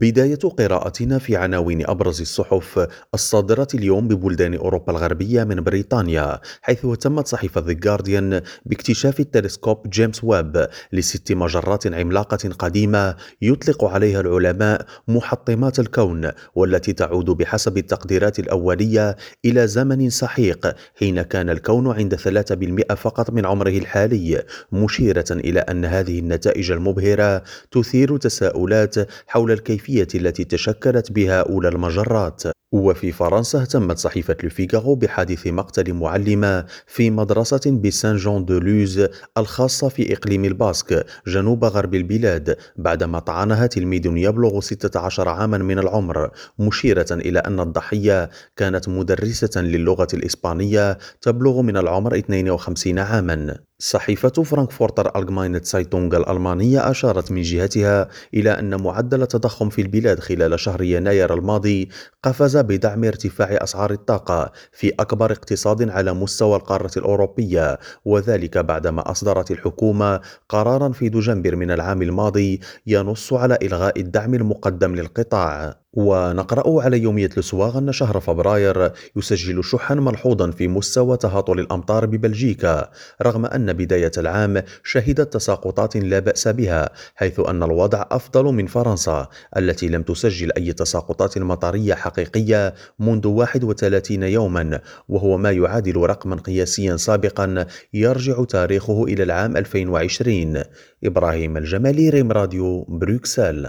بداية قراءتنا في عناوين أبرز الصحف الصادرة اليوم ببلدان أوروبا الغربية من بريطانيا حيث تمت صحيفة The Guardian باكتشاف التلسكوب جيمس ويب لست مجرات عملاقة قديمة يطلق عليها العلماء محطمات الكون والتي تعود بحسب التقديرات الأولية إلى زمن سحيق حين كان الكون عند 3% فقط من عمره الحالي مشيرة إلى أن هذه النتائج المبهرة تثير تساؤلات حول الكيفية الكيفية التي تشكلت بها أولى المجرات. وفي فرنسا اهتمت صحيفة لوفيغارو بحادث مقتل معلمة في مدرسة بسان جون دو لوز الخاصة في إقليم الباسك جنوب غرب البلاد بعدما طعنها تلميذ يبلغ 16 عاما من العمر مشيرة إلى أن الضحية كانت مدرسة للغة الإسبانية تبلغ من العمر 52 عاما. صحيفة فرانكفورتر ألغماينت سايتونغ الألمانية أشارت من جهتها إلى أن معدل التضخم في البلاد خلال شهر يناير الماضي قفز بدعم ارتفاع أسعار الطاقة في أكبر اقتصاد على مستوى القارة الأوروبية وذلك بعدما أصدرت الحكومة قرارا في دجنبر من العام الماضي ينص على إلغاء الدعم المقدم للقطاع. ونقرأ على يومية لسواغ أن شهر فبراير يسجل شحا ملحوظا في مستوى تهاطل الأمطار ببلجيكا رغم أن بداية العام شهدت تساقطات لا بأس بها حيث أن الوضع أفضل من فرنسا التي لم تسجل أي تساقطات مطرية حقيقية منذ 31 يوما وهو ما يعادل رقما قياسيا سابقا يرجع تاريخه إلى العام 2020 إبراهيم الجمالي ريم راديو بروكسل.